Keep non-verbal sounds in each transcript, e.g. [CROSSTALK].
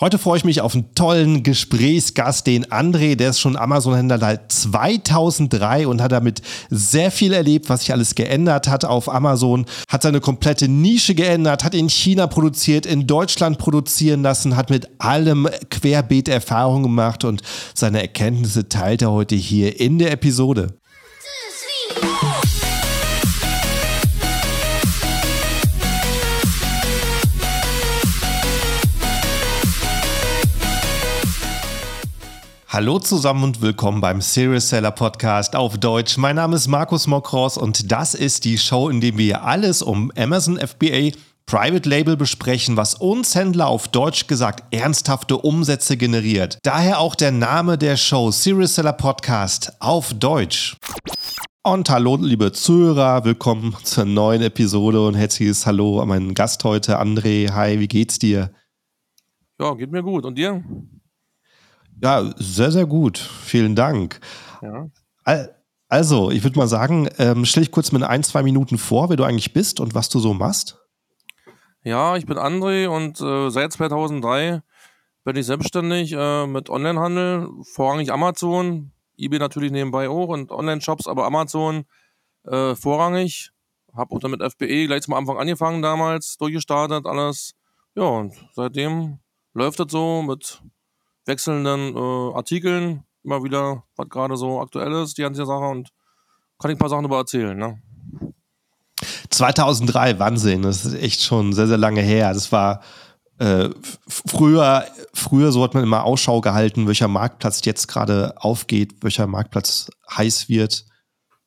Heute freue ich mich auf einen tollen Gesprächsgast, den André, der ist schon Amazon-Händler seit 2003 und hat damit sehr viel erlebt, was sich alles geändert hat auf Amazon, hat seine komplette Nische geändert, hat in China produziert, in Deutschland produzieren lassen, hat mit allem querbeet Erfahrung gemacht und seine Erkenntnisse teilt er heute hier in der Episode. Hallo zusammen und willkommen beim Serious Seller Podcast auf Deutsch. Mein Name ist Markus Mokros und das ist die Show, in der wir alles um Amazon FBA Private Label besprechen, was uns Händler auf Deutsch gesagt ernsthafte Umsätze generiert. Daher auch der Name der Show Serious Seller Podcast auf Deutsch. Und hallo, liebe Zuhörer, willkommen zur neuen Episode und herzliches Hallo an meinen Gast heute, André. Hi, wie geht's dir? Ja, geht mir gut. Und dir? Ja, sehr, sehr gut. Vielen Dank. Ja. Also, ich würde mal sagen, ähm, stell dich kurz mit ein, zwei Minuten vor, wer du eigentlich bist und was du so machst. Ja, ich bin André und äh, seit 2003 bin ich selbstständig äh, mit Onlinehandel, vorrangig Amazon, eBay natürlich nebenbei auch und Online-Shops, aber Amazon äh, vorrangig. Habe auch dann mit FBE gleich zum Anfang angefangen damals, durchgestartet, alles. Ja, und seitdem läuft es so mit wechselnden äh, Artikeln, immer wieder, was gerade so aktuell ist, die ganze Sache und kann ich ein paar Sachen darüber erzählen. Ne? 2003, Wahnsinn, das ist echt schon sehr, sehr lange her. Das war äh, früher, früher so hat man immer Ausschau gehalten, welcher Marktplatz jetzt gerade aufgeht, welcher Marktplatz heiß wird.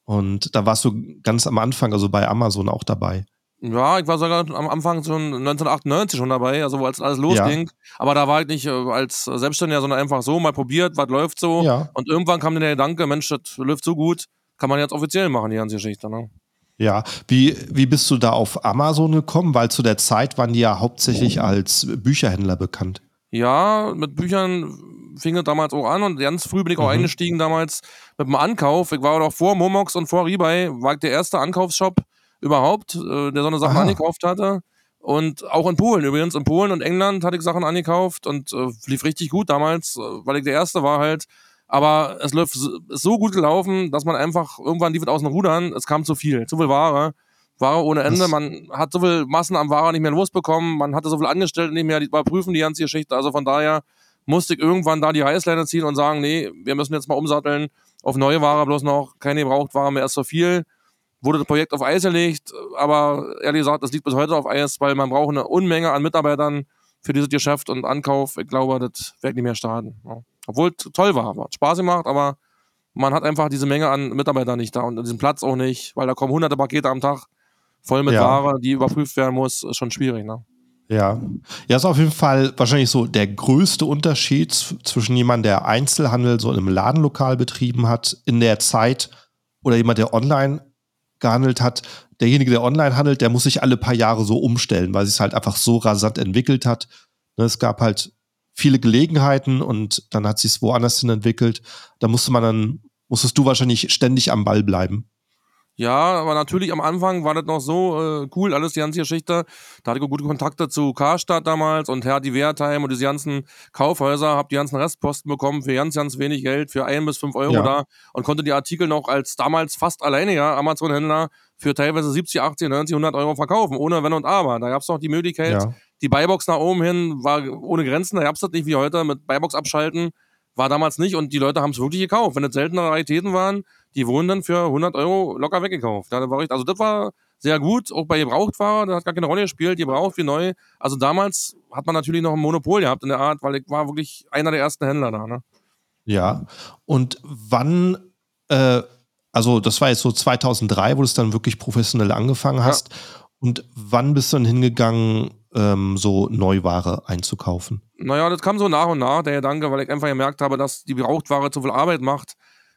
Und da warst du ganz am Anfang, also bei Amazon auch dabei. Ja, ich war sogar am Anfang schon 1998 schon dabei, also als alles losging. Ja. Aber da war ich nicht äh, als Selbstständiger, sondern einfach so mal probiert, was läuft so. Ja. Und irgendwann kam dann der Gedanke, Mensch, das läuft so gut, kann man jetzt offiziell machen, die ganze Geschichte. Ne? Ja, wie, wie bist du da auf Amazon gekommen? Weil zu der Zeit waren die ja hauptsächlich als Bücherhändler bekannt. Ja, mit Büchern fing das damals auch an und ganz früh bin ich auch mhm. eingestiegen damals mit dem Ankauf. Ich war auch vor Momox und vor Rebuy, war ich der erste Ankaufsshop überhaupt, äh, der so eine Sachen Aha. angekauft hatte. Und auch in Polen übrigens. In Polen und England hatte ich Sachen angekauft und äh, lief richtig gut damals, äh, weil ich der Erste war halt. Aber es läuft ist so gut gelaufen, dass man einfach irgendwann lief aus den Rudern. Es kam zu viel, zu viel Ware. Ware ohne Ende. Man hat so viel Massen am Ware nicht mehr losbekommen. Man hatte so viel Angestellte nicht mehr, die überprüfen die ganze Geschichte. Also von daher musste ich irgendwann da die Reißleine ziehen und sagen, nee, wir müssen jetzt mal umsatteln auf neue Ware, bloß noch keine Gebrauchtware mehr, ist so viel wurde das Projekt auf Eis gelegt, aber ehrlich gesagt, das liegt bis heute auf Eis, weil man braucht eine Unmenge an Mitarbeitern für dieses Geschäft und Ankauf. Ich glaube, das wird nicht mehr starten. Ja. Obwohl es toll war, hat Spaß gemacht, aber man hat einfach diese Menge an Mitarbeitern nicht da und diesen Platz auch nicht, weil da kommen hunderte Pakete am Tag voll mit ja. Ware, die überprüft werden muss, ist schon schwierig. Ne? Ja. Ja, ist auf jeden Fall wahrscheinlich so der größte Unterschied zwischen jemandem, der Einzelhandel so in einem Ladenlokal betrieben hat in der Zeit oder jemand, der online gehandelt hat, derjenige, der online handelt, der muss sich alle paar Jahre so umstellen, weil es halt einfach so rasant entwickelt hat. Ne, es gab halt viele Gelegenheiten und dann hat sich es woanders hin entwickelt. Da musste man dann, musstest du wahrscheinlich ständig am Ball bleiben. Ja, aber natürlich am Anfang war das noch so äh, cool, alles die ganze Geschichte. Da hatte ich gute Kontakte zu Karstadt damals und Herr die Wertheim und diese ganzen Kaufhäuser, hab die ganzen Restposten bekommen für ganz, ganz wenig Geld, für ein bis fünf Euro ja. da und konnte die Artikel noch als damals fast alleiniger Amazon-Händler für teilweise 70, 80, 90, 100 Euro verkaufen, ohne Wenn und Aber. Da gab es noch die Möglichkeit, ja. die Buybox nach oben hin war ohne Grenzen, da gab es das nicht wie heute mit Buybox abschalten war damals nicht und die Leute haben es wirklich gekauft. Wenn es seltene Raritäten waren, die wurden dann für 100 Euro locker weggekauft. also das war sehr gut, auch bei Gebrauchtware, das hat gar keine Rolle gespielt, gebraucht wie neu. Also damals hat man natürlich noch ein Monopol gehabt in der Art, weil ich war wirklich einer der ersten Händler da. Ne? Ja, und wann, äh, also das war jetzt so 2003, wo du es dann wirklich professionell angefangen hast. Ja. Und wann bist du dann hingegangen, ähm, so Neuware einzukaufen? Naja, das kam so nach und nach, der Gedanke, weil ich einfach gemerkt habe, dass die Gebrauchtware zu viel Arbeit macht.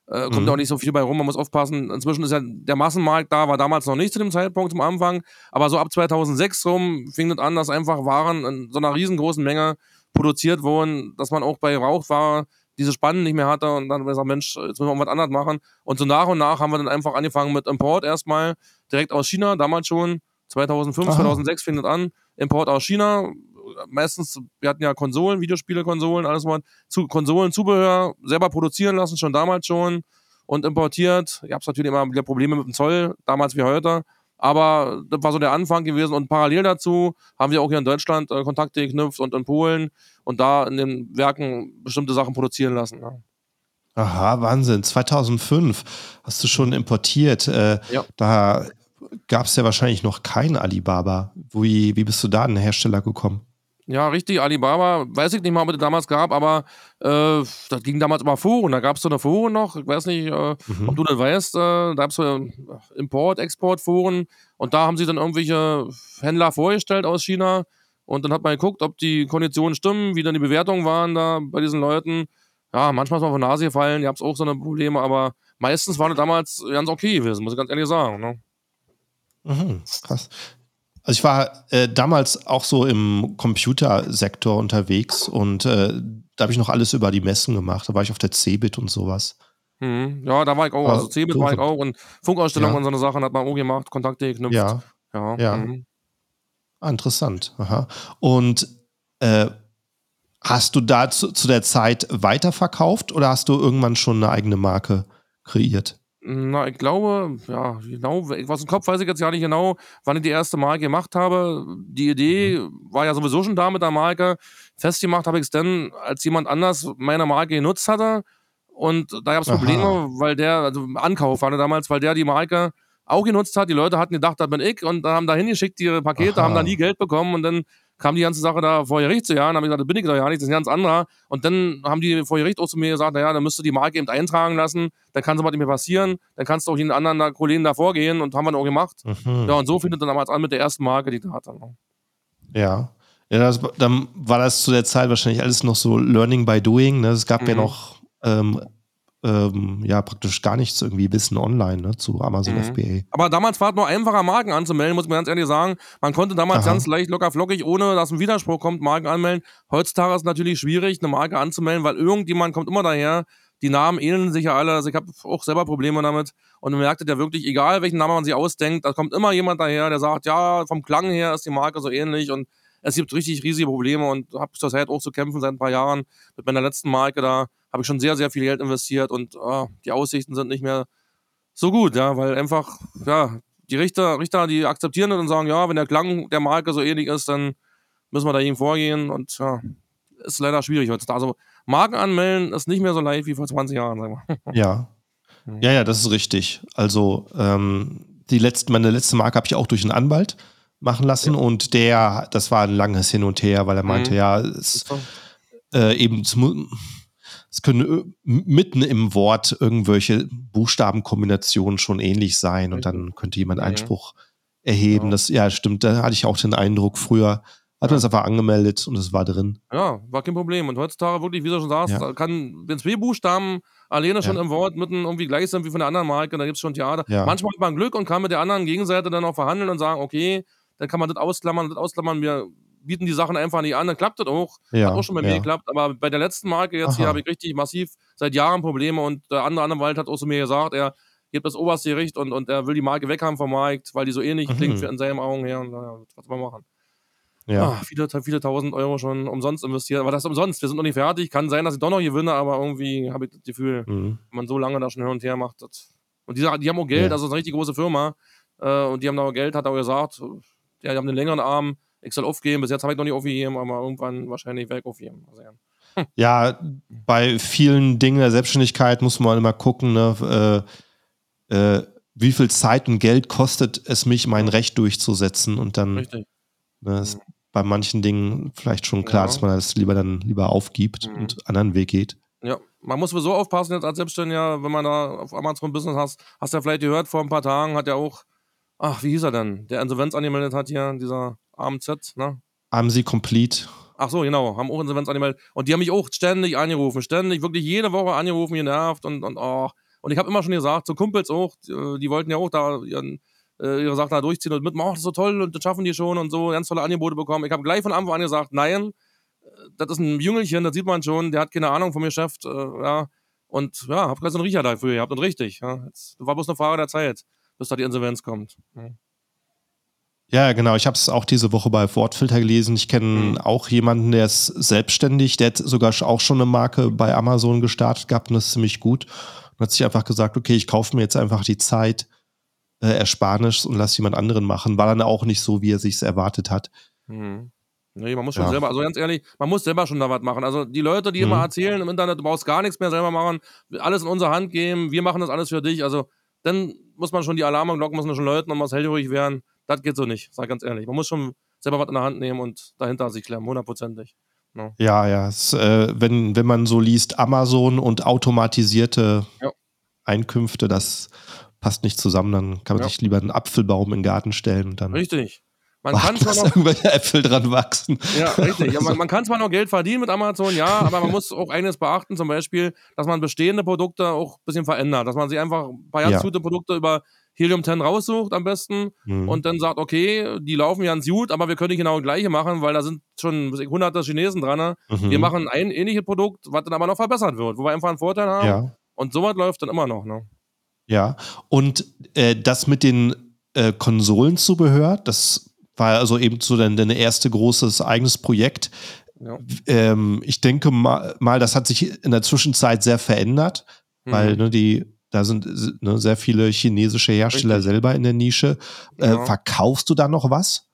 Äh, kommt mhm. auch nicht so viel bei rum, man muss aufpassen. Inzwischen ist ja der Massenmarkt da, war damals noch nicht zu dem Zeitpunkt zum Anfang, aber so ab 2006 rum fing das an, dass einfach Waren in so einer riesengroßen Menge produziert wurden, dass man auch bei Gebrauchtware diese Spannen nicht mehr hatte und dann haben wir gesagt, Mensch, jetzt müssen wir was anderes machen. Und so nach und nach haben wir dann einfach angefangen mit Import erstmal, direkt aus China, damals schon, 2005, Aha. 2006 fing das an, Import aus China, meistens, wir hatten ja Konsolen, Videospiele, Konsolen, alles mal zu Konsolenzubehör selber produzieren lassen, schon damals schon und importiert. Ich habe natürlich immer wieder Probleme mit dem Zoll, damals wie heute. Aber das war so der Anfang gewesen. Und parallel dazu haben wir auch hier in Deutschland äh, Kontakte geknüpft und in Polen und da in den Werken bestimmte Sachen produzieren lassen. Ja. Aha, Wahnsinn. 2005 hast du schon importiert. Äh, ja. Da gab es ja wahrscheinlich noch kein Alibaba. Wie, wie bist du da an den Hersteller gekommen? Ja, richtig, Alibaba, weiß ich nicht mal, ob es damals gab, aber äh, das ging damals über Foren. Da gab es so eine Foren noch, ich weiß nicht, äh, mhm. ob du das weißt, äh, da gab es so Import-, Export-Foren und da haben sie dann irgendwelche Händler vorgestellt aus China und dann hat man geguckt, ob die Konditionen stimmen, wie dann die Bewertungen waren da bei diesen Leuten. Ja, manchmal ist man von Nase gefallen, ihr habt auch so eine Probleme, aber meistens war das damals ganz okay gewesen, muss ich ganz ehrlich sagen. Ne? Mhm, krass. Also ich war äh, damals auch so im Computersektor unterwegs und äh, da habe ich noch alles über die Messen gemacht. Da war ich auf der Cebit und sowas. Mhm. Ja, da war ich auch. Also Cebit so war ich auch und Funkausstellungen ja. und so eine Sachen hat man auch gemacht, Kontakte geknüpft. Ja. Ja. ja. Mhm. Ah, interessant. Aha. Und äh, hast du da zu, zu der Zeit weiterverkauft oder hast du irgendwann schon eine eigene Marke kreiert? Na, ich glaube, ja, genau, was im Kopf weiß ich jetzt ja nicht genau, wann ich die erste Marke gemacht habe. Die Idee mhm. war ja sowieso schon da mit der Marke. Festgemacht habe ich es dann, als jemand anders meine Marke genutzt hatte. Und da gab es Probleme, weil der, also Ankauf war damals, weil der die Marke auch genutzt hat. Die Leute hatten gedacht, das bin ich und haben da hingeschickt ihre Pakete, Aha. haben da nie Geld bekommen und dann kam die ganze Sache da vor Gericht zu jahren, habe ich gesagt, das bin ich doch ja nicht, das ist ein ganz anderer. Und dann haben die vor Gericht auch zu mir gesagt, naja, dann müsst du die Marke eben eintragen lassen, dann kann aber nicht mehr passieren, dann kannst du auch den anderen da, Kollegen da vorgehen und haben wir dann auch gemacht. Mhm. Ja, und so findet dann damals an mit der ersten Marke, die da hat. Dann. Ja. Ja, das, dann war das zu der Zeit wahrscheinlich alles noch so Learning by Doing. Ne? Es gab mhm. ja noch ähm, ähm, ja praktisch gar nichts irgendwie Wissen online ne, zu Amazon mhm. FBA. Aber damals war es nur einfacher, Marken anzumelden, muss man ganz ehrlich sagen. Man konnte damals Aha. ganz leicht locker flockig, ohne dass ein Widerspruch kommt, Marken anmelden. Heutzutage ist es natürlich schwierig, eine Marke anzumelden, weil irgendjemand kommt immer daher. Die Namen ähneln sich ja alle. Also ich habe auch selber Probleme damit. Und man merkt ja wirklich, egal welchen Namen man sich ausdenkt, da kommt immer jemand daher, der sagt, ja, vom Klang her ist die Marke so ähnlich und es gibt richtig riesige Probleme und habe zurzeit auch zu kämpfen seit ein paar Jahren mit meiner letzten Marke da habe ich schon sehr, sehr viel Geld investiert und oh, die Aussichten sind nicht mehr so gut, ja, weil einfach, ja, die Richter, Richter, die akzeptieren das und sagen, ja, wenn der Klang der Marke so ähnlich ist, dann müssen wir dagegen vorgehen und ja, ist leider schwierig heutzutage. Also Marken anmelden ist nicht mehr so leicht wie vor 20 Jahren, sagen wir. Ja. Ja, ja, das ist richtig. Also ähm, die letzte, meine letzte Marke habe ich auch durch einen Anwalt machen lassen ja. und der, das war ein langes Hin und Her, weil er meinte, mhm. ja, es, äh, eben, es es können äh, mitten im Wort irgendwelche Buchstabenkombinationen schon ähnlich sein und dann könnte jemand Einspruch erheben. Ja. Das, ja, stimmt, da hatte ich auch den Eindruck, früher hat man es einfach angemeldet und es war drin. Ja, war kein Problem. Und heutzutage wirklich, wie du schon sagst, ja. kann, wenn zwei Buchstaben alleine schon ja. im Wort mitten irgendwie gleich sind wie von der anderen Marke, da gibt es schon Theater. Ja. Manchmal hat man Glück und kann mit der anderen Gegenseite dann auch verhandeln und sagen, okay, dann kann man das ausklammern, das ausklammern. Wir bieten die Sachen einfach nicht an, dann klappt das auch. Ja, Hat auch schon bei mir geklappt, aber bei der letzten Marke jetzt Aha. hier habe ich richtig massiv seit Jahren Probleme und der andere Anwalt hat auch zu mir gesagt, er gibt das oberste Gericht und, und er will die Marke weghaben vom Markt, weil die so ähnlich mhm. klingt für in seinen Augen her. Und naja, was soll man machen? Ja. Ah, viele, viele tausend Euro schon umsonst investiert. Aber das ist umsonst. Wir sind noch nicht fertig. Kann sein, dass ich doch noch gewinne, aber irgendwie habe ich das Gefühl, mhm. wenn man so lange da schon hin und her macht. Das und die, die haben auch Geld, ja. also ist eine richtig große Firma. Äh, und die haben da auch Geld, hat auch gesagt. Ja, die haben einen längeren Arm ich soll aufgeben. Bis jetzt habe ich noch nicht aufgegeben, aber irgendwann wahrscheinlich werde ich aufgeben. Also, ja. Ja, bei vielen Dingen der Selbstständigkeit muss man immer gucken, ne, äh, äh, wie viel Zeit und Geld kostet es mich, mein Recht durchzusetzen und dann ne, ist mhm. bei manchen Dingen vielleicht schon klar, ja. dass man das lieber dann lieber aufgibt mhm. und einen anderen Weg geht. Ja, man muss sowieso aufpassen jetzt als Selbstständiger, wenn man da auf Amazon Business hast. Hast du ja vielleicht gehört, vor ein paar Tagen hat ja auch, ach, wie hieß er denn, der Insolvenz angemeldet hat hier, dieser AMZ, ne? Haben sie complete. Ach so, genau, haben auch Insolvenz angemeldet. Und die haben mich auch ständig angerufen, ständig, wirklich jede Woche angerufen, genervt und, und oh. Und ich habe immer schon gesagt, so Kumpels auch, die, die wollten ja auch da ihren, äh, ihre Sachen da durchziehen und mitmachen, oh, das ist so toll und das schaffen die schon und so, ganz tolle Angebote bekommen. Ich habe gleich von Anfang an gesagt, nein, äh, das ist ein Jüngelchen, das sieht man schon, der hat keine Ahnung vom Geschäft, äh, ja. Und ja, habe gleich so einen Riecher dafür gehabt und richtig, ja. Jetzt war bloß eine Frage der Zeit, bis da die Insolvenz kommt. Ja. Ja, genau. Ich habe es auch diese Woche bei Wortfilter gelesen. Ich kenne mhm. auch jemanden, der ist selbstständig, der hat sogar auch schon eine Marke bei Amazon gestartet gehabt und das ist ziemlich gut. Und hat sich einfach gesagt, okay, ich kaufe mir jetzt einfach die Zeit, äh, Ersparnis und lasse jemand anderen machen. War dann auch nicht so, wie er sich erwartet hat. Mhm. Nee, man muss schon ja. selber, also ganz ehrlich, man muss selber schon da was machen. Also die Leute, die mhm. immer erzählen im Internet, du brauchst gar nichts mehr selber machen, alles in unsere Hand geben, wir machen das alles für dich. Also dann muss man schon die Alarmglocken müssen schon läuten und muss hellhörig werden. Das geht so nicht, sag ganz ehrlich. Man muss schon selber was in der Hand nehmen und dahinter sich klemmen, hundertprozentig. No. Ja, ja. Es, äh, wenn, wenn man so liest, Amazon und automatisierte ja. Einkünfte, das passt nicht zusammen, dann kann man ja. sich lieber einen Apfelbaum in den Garten stellen und dann. Richtig. Man kann zwar noch irgendwelche Äpfel dran wachsen. Ja, [LAUGHS] richtig. Ja, man, man, kann zwar noch Geld verdienen mit Amazon, ja, aber man muss auch eines beachten, zum Beispiel, dass man bestehende Produkte auch ein bisschen verändert, dass man sich einfach ein paar ganz ja. gute Produkte über Helium 10 raussucht am besten mhm. und dann sagt, okay, die laufen ganz gut, aber wir können nicht genau das gleiche machen, weil da sind schon hunderte Chinesen dran. Ne? Mhm. Wir machen ein ähnliches Produkt, was dann aber noch verbessert wird, wo wir einfach einen Vorteil haben. Ja. Und sowas läuft dann immer noch. Ne? Ja, und äh, das mit den äh, Konsolenzubehör, das war also eben so dein, dein erstes großes eigenes Projekt. Ja. Ähm, ich denke mal, mal, das hat sich in der Zwischenzeit sehr verändert, mhm. weil ne, die da sind ne, sehr viele chinesische Hersteller Richtig. selber in der Nische. Äh, ja. verkaufst du da noch was?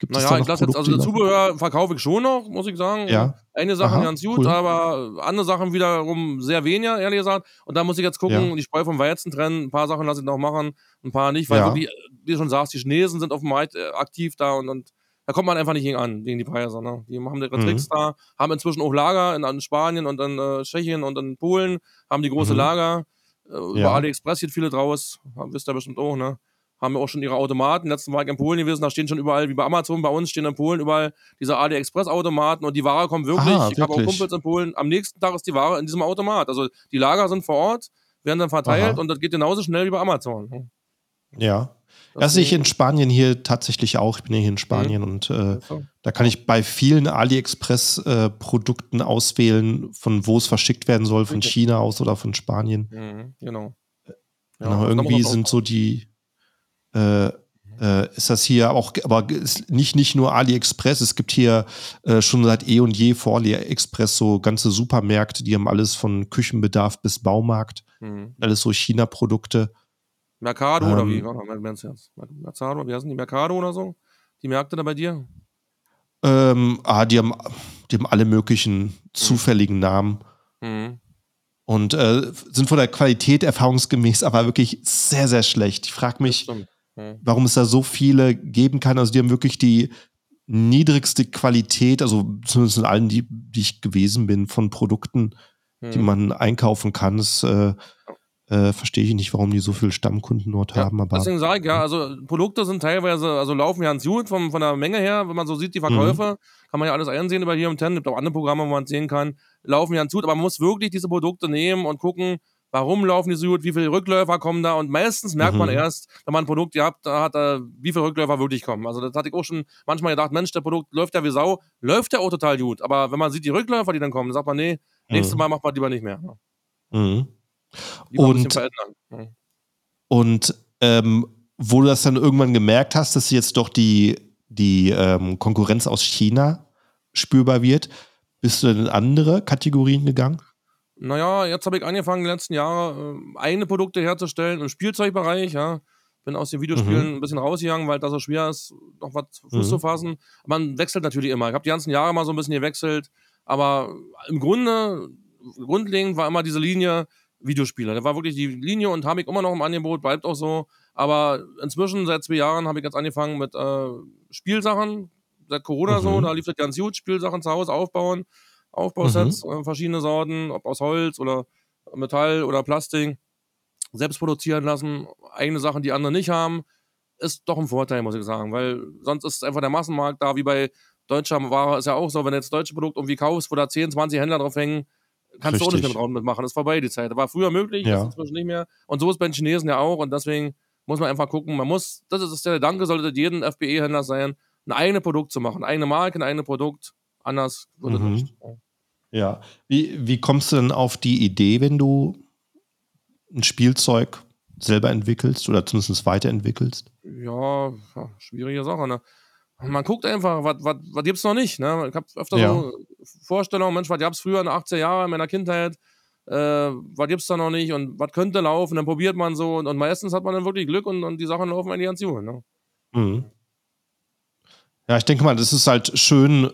Gibt naja, ich lasse jetzt, also Zubehör verkaufe ich schon noch, muss ich sagen. Ja. Eine Sache Aha, ganz gut, cool. aber andere Sachen wiederum sehr weniger, ehrlich gesagt. Und da muss ich jetzt gucken, ja. die Spreu vom Weizen trennen. Ein paar Sachen lasse ich noch machen, ein paar nicht, weil ja. wirklich, wie du schon sagst, die Chinesen sind auf dem Markt äh, aktiv da und, und da kommt man einfach nicht gegen an, gegen die Preise. Ne? Die haben ihre mhm. Tricks da, haben inzwischen auch Lager in, in Spanien und in äh, Tschechien und in Polen, haben die große mhm. Lager. Äh, über ja. AliExpress geht viele draus, wisst ihr bestimmt auch, ne? Haben ja auch schon ihre Automaten. Letzten Mal in Polen gewesen, da stehen schon überall, wie bei Amazon, bei uns stehen in Polen überall diese AliExpress-Automaten und die Ware kommt wirklich. Aha, ich habe auch Kumpels in Polen. Am nächsten Tag ist die Ware in diesem Automat. Also die Lager sind vor Ort, werden dann verteilt Aha. und das geht genauso schnell wie bei Amazon. Ja. Das sehe ich in Spanien hier tatsächlich auch. Ich bin ja hier in Spanien mhm. und äh, da kann ich bei vielen AliExpress-Produkten äh, auswählen, von wo es verschickt werden soll, von okay. China aus oder von Spanien. Mhm, genau. Genau, ja, irgendwie sind so die, äh, äh, ist das hier auch, aber nicht, nicht nur AliExpress, es gibt hier äh, schon seit eh und je vor AliExpress so ganze Supermärkte, die haben alles von Küchenbedarf bis Baumarkt, mhm. alles so China-Produkte. Mercado ähm, oder wie? Mercado, wie heißen die? Mercado oder so? Die Märkte da bei dir? Ähm, ah, die haben, die haben alle möglichen mhm. zufälligen Namen. Mhm. Und äh, sind von der Qualität erfahrungsgemäß aber wirklich sehr, sehr schlecht. Ich frage mich, warum es da so viele geben kann. Also die haben wirklich die niedrigste Qualität, also zumindest in allen, die, die ich gewesen bin, von Produkten, mhm. die man einkaufen kann. Das äh, äh, verstehe ich nicht, warum die so viele Stammkunden dort ja, haben. Aber, deswegen sage ich ja, also Produkte sind teilweise, also laufen ja ans gut von, von der Menge her, wenn man so sieht, die Verkäufe, mhm. kann man ja alles einsehen über hier im Ten, gibt auch andere Programme, wo man sehen kann, laufen ja ans gut, aber man muss wirklich diese Produkte nehmen und gucken, warum laufen die so gut, wie viele Rückläufer kommen da und meistens merkt mhm. man erst, wenn man ein Produkt gehabt hat, äh, wie viele Rückläufer wirklich kommen. Also das hatte ich auch schon manchmal gedacht, Mensch, der Produkt läuft ja wie Sau, läuft ja auch total gut, aber wenn man sieht die Rückläufer, die dann kommen, dann sagt man, nee, nächstes mhm. Mal macht man lieber nicht mehr. Mhm. Lieber und, mhm. und ähm, wo du das dann irgendwann gemerkt hast, dass jetzt doch die, die ähm, Konkurrenz aus China spürbar wird, bist du in andere Kategorien gegangen? Naja, jetzt habe ich angefangen, die letzten Jahre äh, eigene Produkte herzustellen im Spielzeugbereich, ja. Bin aus den Videospielen mhm. ein bisschen rausgegangen, weil das so schwer ist, noch was Fuß mhm. zu fassen. Man wechselt natürlich immer. Ich habe die ganzen Jahre mal so ein bisschen gewechselt, aber im Grunde, grundlegend war immer diese Linie Videospiele. Da war wirklich die Linie und habe ich immer noch im Angebot, bleibt auch so. Aber inzwischen, seit zwei Jahren, habe ich jetzt angefangen mit äh, Spielsachen. Seit Corona mhm. so, da lief das ganz gut, Spielsachen zu Hause aufbauen. Aufbausets, mhm. äh, verschiedene Sorten, ob aus Holz oder Metall oder Plastik, selbst produzieren lassen, eigene Sachen, die andere nicht haben, ist doch ein Vorteil, muss ich sagen, weil sonst ist einfach der Massenmarkt da, wie bei deutscher Ware ist ja auch so, wenn du jetzt deutsche Produkt irgendwie kaufst, wo da 10, 20 Händler drauf hängen, kannst Richtig. du auch nicht mit Raum mitmachen, ist vorbei die Zeit. War früher möglich, ja. ist inzwischen nicht mehr. Und so ist bei den Chinesen ja auch und deswegen muss man einfach gucken, man muss, das ist der Gedanke, sollte jeden FBE-Händler sein, ein eigenes Produkt zu machen, eine Marke, ein eigenes Produkt, Anders würde mhm. nicht. Ja. Wie, wie kommst du denn auf die Idee, wenn du ein Spielzeug selber entwickelst oder zumindest weiterentwickelst? Ja, schwierige Sache, ne? Man guckt einfach, was, was, was gibt's noch nicht, ne? Ich habe öfter ja. so Vorstellungen, Mensch, was gab's früher in den 80er Jahren in meiner Kindheit? Äh, was gibt's da noch nicht und was könnte laufen? Dann probiert man so und, und meistens hat man dann wirklich Glück und, und die Sachen laufen eigentlich ganz gut, ne? Mhm. Ja, ich denke mal, das ist halt schön,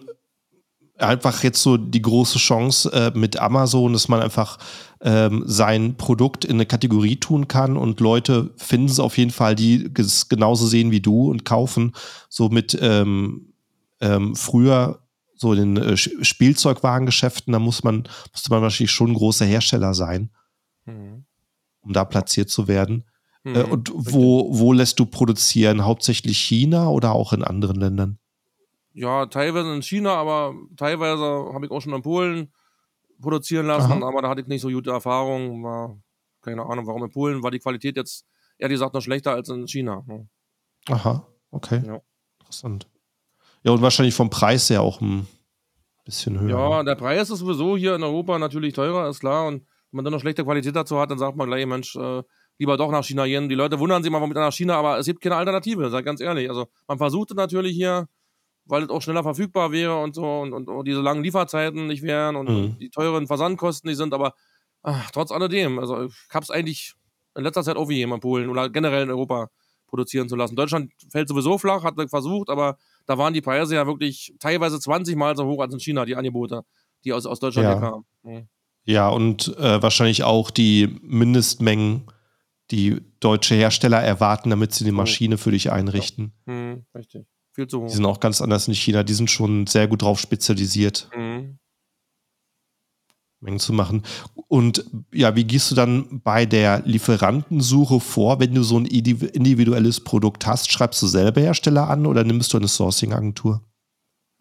einfach jetzt so die große Chance äh, mit Amazon, dass man einfach ähm, sein Produkt in eine Kategorie tun kann und Leute finden es auf jeden Fall, die es genauso sehen wie du und kaufen. So mit ähm, ähm, früher so in den äh, Spielzeugwarengeschäften, da muss man, musste man wahrscheinlich schon ein großer Hersteller sein, mhm. um da platziert zu werden. Äh, mhm, äh, und wo, wo lässt du produzieren? Hauptsächlich China oder auch in anderen Ländern? Ja, teilweise in China, aber teilweise habe ich auch schon in Polen produzieren lassen, Aha. aber da hatte ich nicht so gute Erfahrungen. War, keine Ahnung, warum in Polen war die Qualität jetzt ehrlich gesagt noch schlechter als in China. Ne? Aha, okay. Ja. Interessant. Ja, und wahrscheinlich vom Preis her auch ein bisschen höher. Ja, der Preis ist sowieso hier in Europa natürlich teurer, ist klar. Und wenn man dann noch schlechte Qualität dazu hat, dann sagt man gleich, Mensch, äh, lieber doch nach China gehen. Die Leute wundern sich mal, warum mit nach China, aber es gibt keine Alternative, sag ganz ehrlich. Also man versuchte natürlich hier weil es auch schneller verfügbar wäre und so und, und, und diese langen Lieferzeiten nicht wären und, mhm. die teuren Versandkosten nicht sind, aber ach, trotz alledem, also ich habe es eigentlich in letzter Zeit auch wie jemand Polen oder generell in Europa produzieren zu lassen. Deutschland fällt sowieso flach, hat versucht, aber da waren die Preise ja wirklich teilweise 20 Mal so hoch als in China, die Angebote, die aus, aus Deutschland ja. kamen. Mhm. Ja, und äh, wahrscheinlich auch die Mindestmengen, die deutsche Hersteller erwarten, damit sie die Maschine für dich einrichten. Ja. Mhm, richtig. Viel hoch. Die sind auch ganz anders in China. Die sind schon sehr gut drauf spezialisiert. Mhm. Mengen zu machen. Und ja, wie gehst du dann bei der Lieferantensuche vor, wenn du so ein individuelles Produkt hast? Schreibst du selber Hersteller an oder nimmst du eine Sourcing-Agentur?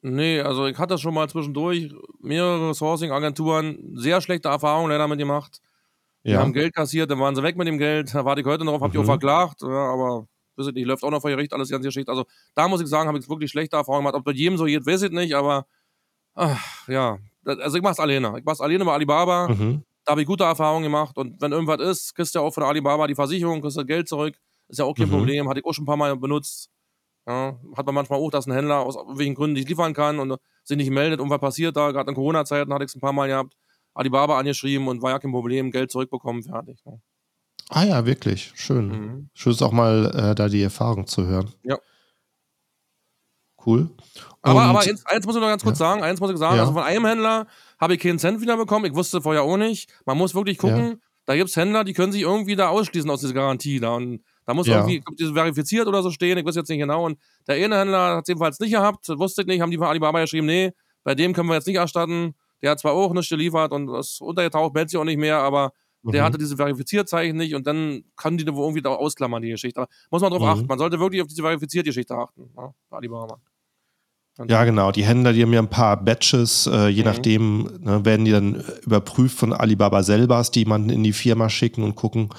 Nee, also ich hatte schon mal zwischendurch mehrere Sourcing-Agenturen sehr schlechte Erfahrungen leider mit gemacht. Die ja. haben Geld kassiert, dann waren sie weg mit dem Geld. Da warte ich heute noch, hab mhm. die auch verklagt, ja, aber weiß ich nicht, läuft auch noch vor Gericht, alles ganz Geschichte. Also da muss ich sagen, habe ich wirklich schlechte Erfahrungen gemacht. Ob bei jedem so geht, weiß ich nicht, aber ach, ja. Also ich mache es alleine. Ich mache es alleine bei Alibaba. Mhm. Da habe ich gute Erfahrungen gemacht. Und wenn irgendwas ist, kriegst du ja auch von Alibaba die Versicherung, kriegst du Geld zurück. Ist ja auch kein mhm. Problem. Hatte ich auch schon ein paar Mal benutzt. Ja, hat man manchmal auch, dass ein Händler aus welchen Gründen nicht liefern kann und sich nicht meldet, und was passiert da. Gerade in Corona-Zeiten hatte ich es ein paar Mal gehabt. Alibaba angeschrieben und war ja kein Problem, Geld zurückbekommen, fertig. Ne? Ah ja, wirklich. Schön. Mhm. Schön ist auch mal äh, da die Erfahrung zu hören. Ja. Cool. aber, aber eins, eins, muss ich noch ganz kurz ja. sagen, eins muss ich sagen, ja. also von einem Händler habe ich keinen Cent wieder bekommen. Ich wusste vorher auch nicht. Man muss wirklich gucken, ja. da gibt es Händler, die können sich irgendwie da ausschließen aus dieser Garantie da. Und da muss irgendwie verifiziert oder so stehen, ich weiß jetzt nicht genau. Und der eine Händler hat es jedenfalls nicht gehabt, wusste ich nicht, haben die von Alibaba geschrieben, nee, bei dem können wir jetzt nicht erstatten. Der hat zwar auch nichts geliefert und ist untergetaucht, meldet sich auch nicht mehr, aber der mhm. hatte diese Verifizierzeichen nicht und dann kann die da irgendwie da ausklammern, die Geschichte. Aber muss man darauf mhm. achten. Man sollte wirklich auf diese verifizierte Geschichte achten. Ja, Alibaba. Ja, genau. Die Händler, die haben ja ein paar Batches, äh, je mhm. nachdem ne, werden die dann überprüft von Alibaba selber, die jemanden in die Firma schicken und gucken,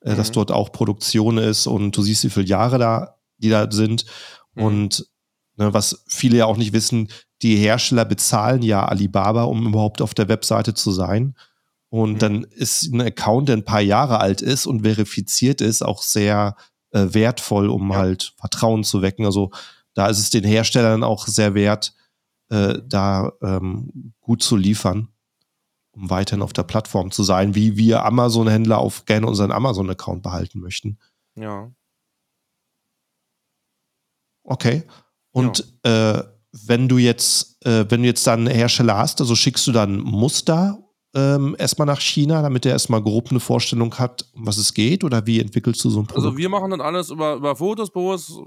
äh, dass mhm. dort auch Produktion ist und du siehst, wie viele Jahre da, die da sind. Mhm. Und ne, was viele ja auch nicht wissen, die Hersteller bezahlen ja Alibaba, um überhaupt auf der Webseite zu sein. Und mhm. dann ist ein Account, der ein paar Jahre alt ist und verifiziert ist, auch sehr äh, wertvoll, um ja. halt Vertrauen zu wecken. Also da ist es den Herstellern auch sehr wert, äh, da ähm, gut zu liefern, um weiterhin auf der Plattform zu sein, wie wir Amazon-Händler auch gerne unseren Amazon-Account behalten möchten. Ja. Okay. Und ja. äh, wenn du jetzt, äh, wenn du jetzt dann einen Hersteller hast, also schickst du dann Muster ähm, erstmal nach China, damit er erstmal grob eine Vorstellung hat, um was es geht? Oder wie entwickelst du so ein Produkt? Also wir machen dann alles über, über Fotos, Posts,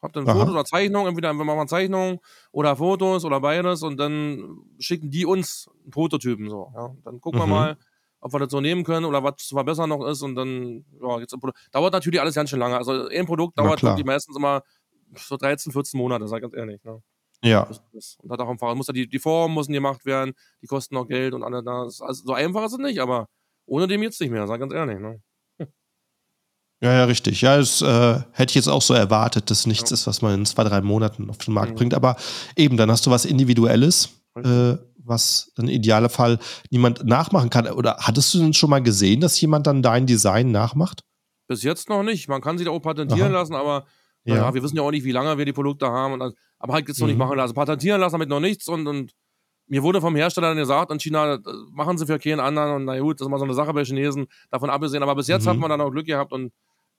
hab dann Aha. Fotos oder Zeichnungen, entweder wir machen Zeichnungen oder Fotos oder beides und dann schicken die uns Prototypen so. Ja. Dann gucken mhm. wir mal, ob wir das so nehmen können oder was zu verbessern noch ist und dann, ja, jetzt dauert natürlich alles ganz schön lange. Also ein Produkt dauert die meistens immer so 13, 14 Monate, sag ich ganz ehrlich. Ne? Ja. Und hat auch einfach, muss da die, die Formen müssen gemacht werden, die kosten auch Geld und alles das. Also so einfach ist es nicht, aber ohne dem jetzt nicht mehr, sag ganz ehrlich. Ne? Hm. [LAUGHS] Ja, ja, richtig. Ja, das äh, hätte ich jetzt auch so erwartet, dass nichts ja. ist, was man in zwei, drei Monaten auf den Markt mhm. bringt. Aber eben, dann hast du was Individuelles, äh, was dann im Idealfall niemand nachmachen kann. Oder hattest du denn schon mal gesehen, dass jemand dann dein Design nachmacht? Bis jetzt noch nicht. Man kann sich da auch patentieren Aha. lassen, aber ja. Naja, wir wissen ja auch nicht, wie lange wir die Produkte haben. Und, aber halt jetzt noch mhm. nicht machen lassen. Patentieren lassen damit noch nichts und, und mir wurde vom Hersteller dann gesagt, in China machen sie für keinen anderen und na gut, das ist mal so eine Sache bei Chinesen, davon abgesehen. Aber bis jetzt mhm. hat man dann auch Glück gehabt und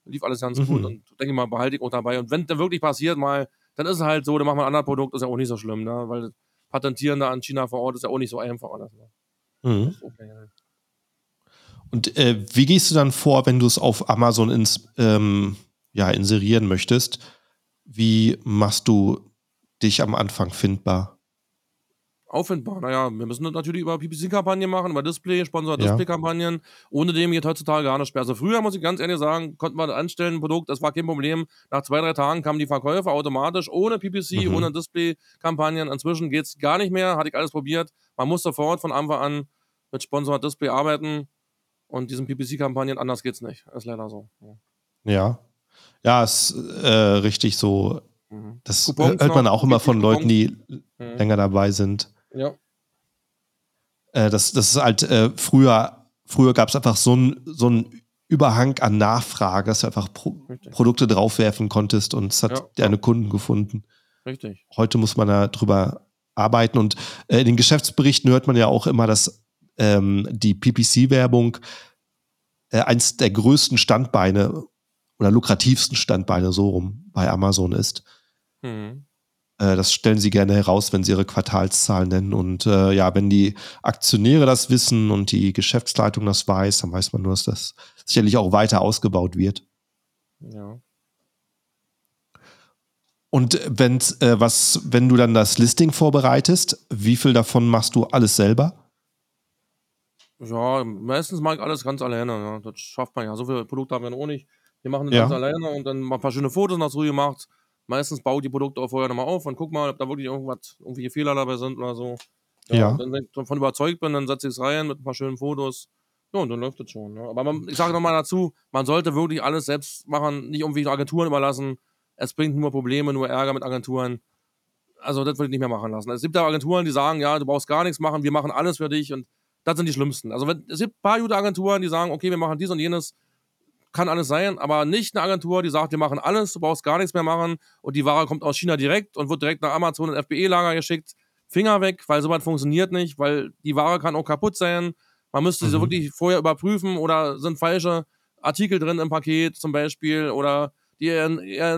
lief alles ganz mhm. gut und denke ich mal, behalte ich auch dabei. Und wenn dann wirklich passiert mal, dann ist es halt so, dann machen wir ein anderes Produkt, ist ja auch nicht so schlimm, ne? weil Patentieren da an China vor Ort ist ja auch nicht so einfach. Alles, ne? mhm. okay, Und äh, wie gehst du dann vor, wenn du es auf Amazon ins, ähm, ja, inserieren möchtest? Wie machst du dich am Anfang findbar? auffindbar. Naja, wir müssen das natürlich über PPC-Kampagnen machen, über Display, Sponsor-Display-Kampagnen. Ohne dem geht heutzutage gar nicht mehr. Also früher, muss ich ganz ehrlich sagen, konnten wir anstellen, ein Produkt, das war kein Problem. Nach zwei, drei Tagen kamen die Verkäufe automatisch, ohne PPC, mhm. ohne Display-Kampagnen. Inzwischen geht es gar nicht mehr, hatte ich alles probiert. Man muss sofort von Anfang an mit Sponsor-Display arbeiten und diesen PPC-Kampagnen, anders geht's nicht. Ist leider so. Ja. Ja, ist äh, richtig so. Mhm. Das Coupons hört man auch immer von Leuten, die mhm. länger dabei sind. Ja. Äh, das, das ist halt äh, früher, früher gab es einfach so einen so Überhang an Nachfrage, dass du einfach Pro Produkte draufwerfen konntest und es hat ja. deine Kunden gefunden. Richtig. Heute muss man da drüber arbeiten und äh, in den Geschäftsberichten hört man ja auch immer, dass ähm, die PPC-Werbung äh, eins der größten Standbeine oder lukrativsten Standbeine so rum bei Amazon ist. Mhm. Äh, das stellen sie gerne heraus, wenn sie ihre Quartalszahlen nennen. Und äh, ja, wenn die Aktionäre das wissen und die Geschäftsleitung das weiß, dann weiß man nur, dass das sicherlich auch weiter ausgebaut wird. Ja. Und wenn's, äh, was, wenn du dann das Listing vorbereitest, wie viel davon machst du alles selber? Ja, meistens mache ich alles ganz alleine. Ja. Das schafft man ja. So viele Produkte haben wir noch nicht. Wir machen das ja. ganz alleine und dann mal ein paar schöne Fotos so gemacht. Meistens ich die Produkte auch vorher nochmal auf und guck mal, ob da wirklich irgendwas, irgendwelche Fehler dabei sind oder so. Ja. ja. Wenn ich davon überzeugt bin, dann setze ich es rein mit ein paar schönen Fotos. Ja, und dann läuft das schon. Ja. Aber man, ich sage nochmal dazu, man sollte wirklich alles selbst machen, nicht irgendwie Agenturen überlassen. Es bringt nur Probleme, nur Ärger mit Agenturen. Also, das würde ich nicht mehr machen lassen. Es gibt da Agenturen, die sagen, ja, du brauchst gar nichts machen, wir machen alles für dich und das sind die schlimmsten. Also, wenn, es gibt ein paar gute Agenturen, die sagen, okay, wir machen dies und jenes kann alles sein, aber nicht eine Agentur, die sagt, wir machen alles, du brauchst gar nichts mehr machen und die Ware kommt aus China direkt und wird direkt nach Amazon und FBE-Lager geschickt. Finger weg, weil sowas funktioniert nicht, weil die Ware kann auch kaputt sein. Man müsste mhm. sie wirklich vorher überprüfen oder sind falsche Artikel drin im Paket zum Beispiel oder die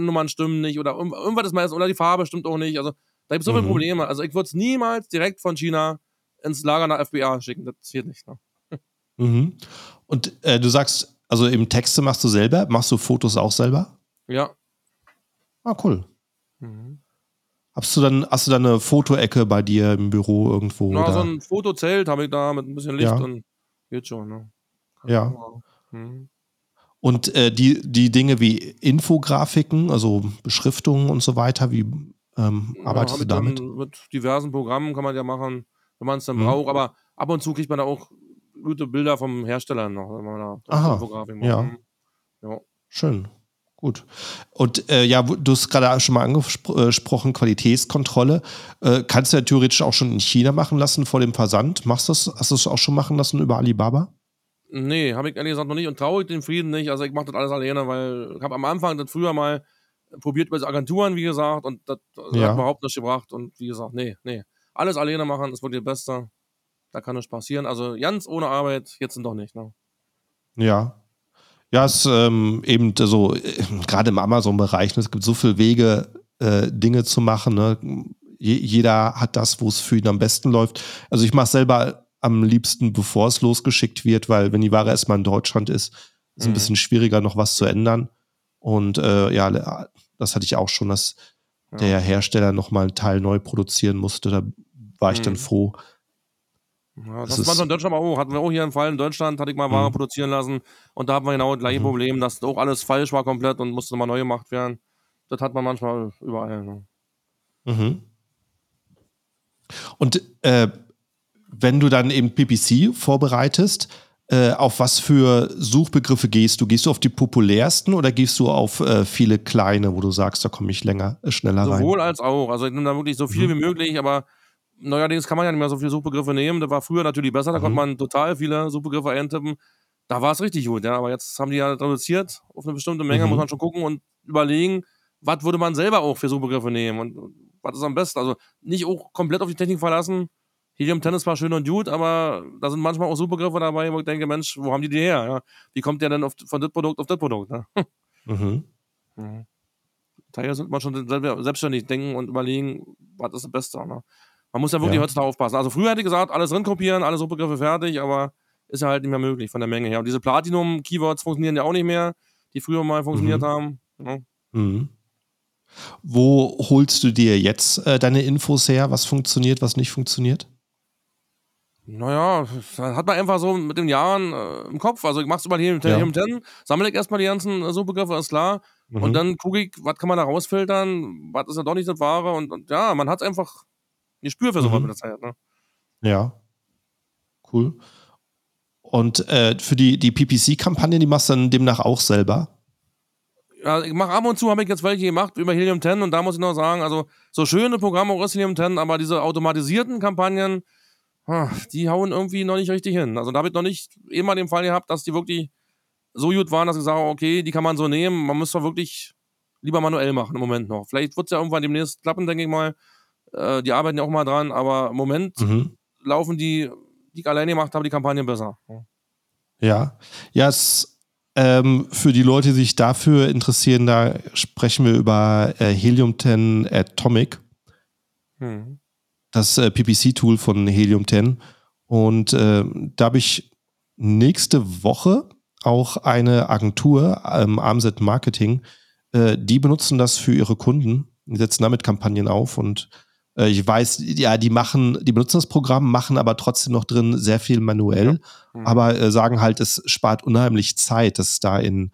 Nummern stimmen nicht oder irgendwas ist meistens oder die Farbe stimmt auch nicht. Also da gibt es so viele mhm. Probleme. Also ich würde es niemals direkt von China ins Lager nach FBA schicken. Das passiert nicht. Ne? Mhm. Und äh, du sagst, also im Texte machst du selber? Machst du Fotos auch selber? Ja. Ah, cool. Mhm. Hast du dann, hast du dann eine Fotoecke bei dir im Büro irgendwo? Na, oder? so ein Fotozelt habe ich da mit ein bisschen Licht ja. und geht schon, ne? Ja. Mhm. Und äh, die, die Dinge wie Infografiken, also Beschriftungen und so weiter, wie ähm, arbeitest ja, du damit? Mit diversen Programmen kann man ja machen, wenn man es dann mhm. braucht, aber ab und zu kriegt man da auch gute Bilder vom Hersteller noch, wenn man da Aha, Fotografik macht. Ja. ja. Schön. Gut. Und äh, ja, du hast gerade schon mal angesprochen, Qualitätskontrolle. Äh, kannst du ja theoretisch auch schon in China machen lassen vor dem Versand. Machst du das, hast du das auch schon machen lassen über Alibaba? Nee, habe ich ehrlich gesagt noch nicht und traue ich den Frieden nicht. Also ich mache das alles alleine, weil ich habe am Anfang das früher mal probiert über Agenturen, wie gesagt, und das ja. hat überhaupt nicht gebracht. Und wie gesagt, nee, nee. Alles alleine machen ist wirklich das Beste da kann nichts passieren. Also ganz ohne Arbeit jetzt sind doch nicht. Ne? Ja. Ja, es ist ähm, eben so, äh, gerade im Amazon-Bereich, ne, es gibt so viele Wege, äh, Dinge zu machen. Ne? Je, jeder hat das, wo es für ihn am besten läuft. Also ich mache selber am liebsten, bevor es losgeschickt wird, weil wenn die Ware erstmal in Deutschland ist, ist es mhm. ein bisschen schwieriger, noch was zu ändern. Und äh, ja, das hatte ich auch schon, dass ja. der Hersteller nochmal einen Teil neu produzieren musste. Da war ich mhm. dann froh, ja, das, das war in Deutschland auch. Hatten wir auch hier einen Fall in Deutschland, hatte ich mal Ware mhm. produzieren lassen und da hatten wir genau das gleiche mhm. Problem, dass auch alles falsch war komplett und musste nochmal neu gemacht werden. Das hat man manchmal überall. Ne? Mhm. Und äh, wenn du dann eben PPC vorbereitest, äh, auf was für Suchbegriffe gehst du? Gehst du auf die populärsten oder gehst du auf äh, viele kleine, wo du sagst, da komme ich länger, äh, schneller Sowohl rein? Sowohl als auch. Also ich nehme da wirklich so viel mhm. wie möglich, aber neuerdings kann man ja nicht mehr so viele Suchbegriffe nehmen. Das war früher natürlich besser, da mhm. konnte man total viele Suchbegriffe eintippen. Da war es richtig gut, ja. Aber jetzt haben die ja reduziert auf eine bestimmte Menge, Mhm. muss man schon gucken und überlegen, was würde man selber auch für Suchbegriffe nehmen und was ist am besten. Also nicht auch komplett auf die Technik verlassen. Helium 10 ist zwar schön und gut, aber da sind manchmal auch Suchbegriffe dabei, wo ich denke, Mensch, wo haben die die her? Ja? Wie kommt der denn auf, von das Produkt auf das Produkt? Ne? [LAUGHS] Mhm. Mhm. Daher sollte man schon selbstständig denken und überlegen, was ist das Beste. Ne? Man muss ja wirklich Ja. heutzutage aufpassen. Also früher hätte ich gesagt, alles drin kopieren, alle Suchbegriffe fertig, aber ist ja halt nicht mehr möglich von der Menge her. Und diese Platinum-Keywords funktionieren ja auch nicht mehr, die früher mal funktioniert Mhm. haben. Ne? Mhm. Wo holst du dir jetzt äh, deine Infos her? Was funktioniert, was nicht funktioniert? Naja, das hat man einfach so mit den Jahren äh, im Kopf. Also ich mach's über Helium 10, Ja. 10 sammle ich erstmal die ganzen äh, Suchbegriffe, ist klar. Mhm. Und dann gucke ich, was kann man da rausfiltern, was ist ja doch nicht das Wahre. Und, und ja, man hat einfach ein Gespür für sowas Mhm. mit der Zeit. Ne? Ja. Cool. Und äh, für die, die PPC-Kampagne, die machst du dann demnach auch selber? Ja, ich mache ab und zu, habe ich jetzt welche gemacht über Helium 10 und da muss ich noch sagen, also so schöne Programme auch ist Helium 10, aber diese automatisierten Kampagnen, die hauen irgendwie noch nicht richtig hin. Also da habe ich noch nicht immer den Fall gehabt, dass die wirklich so gut waren, dass ich sage, okay, die kann man so nehmen. Man muss doch wirklich lieber manuell machen im Moment noch. Vielleicht wird es ja irgendwann demnächst klappen, denke ich mal. Äh, die arbeiten ja auch mal dran, aber im Moment Mhm. laufen die, die ich alleine gemacht habe, die Kampagnen besser. Ja. Ja, es, ähm, für die Leute, die sich dafür interessieren, da sprechen wir über äh, Helium 10 Atomic. Hm. das äh, PPC-Tool von Helium 10. Und äh, da habe ich nächste Woche auch eine Agentur, ähm, AMZ Marketing, äh, die benutzen das für ihre Kunden, die setzen damit Kampagnen auf und ich weiß, ja, die machen, die benutzen das Programm, machen aber trotzdem noch drin sehr viel manuell, Mhm. aber äh, sagen halt, es spart unheimlich Zeit, das da in,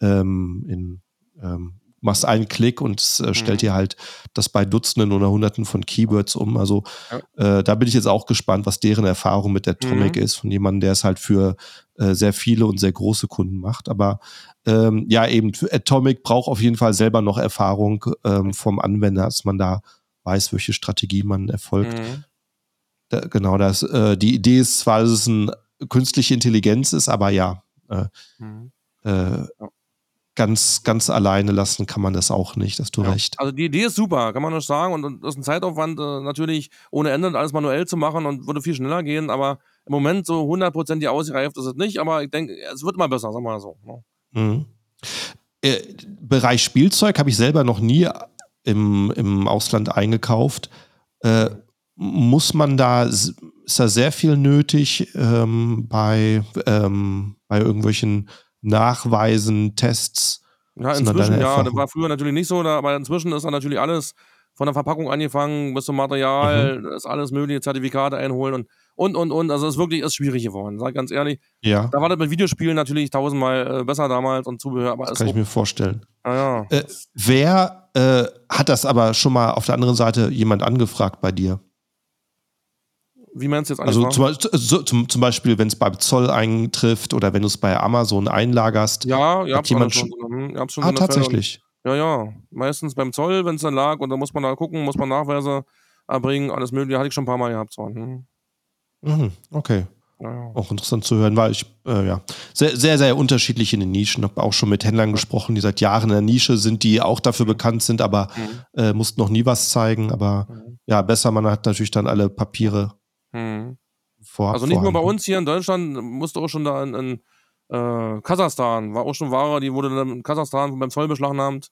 ähm, in ähm, machst einen Klick und es äh, stellt Mhm. dir halt das bei Dutzenden oder Hunderten von Keywords um. Also äh, da bin ich jetzt auch gespannt, was deren Erfahrung mit der Atomic Mhm. ist, von jemandem, der es halt für äh, sehr viele und sehr große Kunden macht. Aber ähm, ja, eben, für Atomic braucht auf jeden Fall selber noch Erfahrung ähm, vom Anwender, dass man da weiß, welche Strategie man erfolgt. Mhm. Da, genau, das, äh, die Idee ist zwar, dass es eine künstliche Intelligenz ist, aber ja, äh, Mhm. äh, ganz, ganz alleine lassen kann man das auch nicht, hast du Ja. recht. Also die Idee ist super, kann man nicht sagen. Und, und das ist ein Zeitaufwand, äh, natürlich ohne Ende alles manuell zu machen und würde viel schneller gehen. Aber im Moment so 100% ausgereift ist es nicht. Aber ich denke, es wird immer besser, sagen wir mal so. Ne? Mhm. Äh, Bereich Spielzeug habe ich selber noch nie im, im Ausland eingekauft. Äh, muss man da, ist da sehr viel nötig ähm, bei, ähm, bei irgendwelchen Nachweisen, Tests? Ja, da inzwischen, ja, das war früher natürlich nicht so, da, aber inzwischen ist dann natürlich alles von der Verpackung angefangen bis zum Material, Mhm. ist alles mögliche, Zertifikate einholen und und und und. Also es ist wirklich ist schwierig geworden, sag ich ganz ehrlich. Ja, Da war das mit Videospielen natürlich tausendmal äh, besser damals und Zubehör, aber das kann ich mir vorstellen. ja, ja. Äh, wer äh, hat das aber schon mal auf der anderen Seite jemand angefragt bei dir? Wie meinst du jetzt Also angefangen? zum, so, zum, zum Beispiel, wenn es beim Zoll eintrifft oder wenn du es bei Amazon einlagerst. Ja, ihr Hat jemand schon, ihr habt schon Ah, eine Fälle tatsächlich. Ja, ja. Meistens beim Zoll, wenn es dann lag und da muss man da gucken, muss man Nachweise erbringen, alles mögliche, hatte ich schon ein paar Mal gehabt. So. Hm. Mhm, okay. Ja. Auch interessant zu hören, weil ich, äh, ja, sehr, sehr, sehr unterschiedlich in den Nischen. Habe auch schon mit Händlern gesprochen, die seit Jahren in der Nische sind, die auch dafür bekannt sind, aber Mhm. äh, mussten noch nie was zeigen. Aber Mhm. ja, besser, man hat natürlich dann alle Papiere Mhm. vor. Also nicht nur bei vorhanden. uns hier in Deutschland, musste auch schon da in, in äh, Kasachstan, war auch schon Ware, die wurde dann in Kasachstan beim Zoll beschlagnahmt.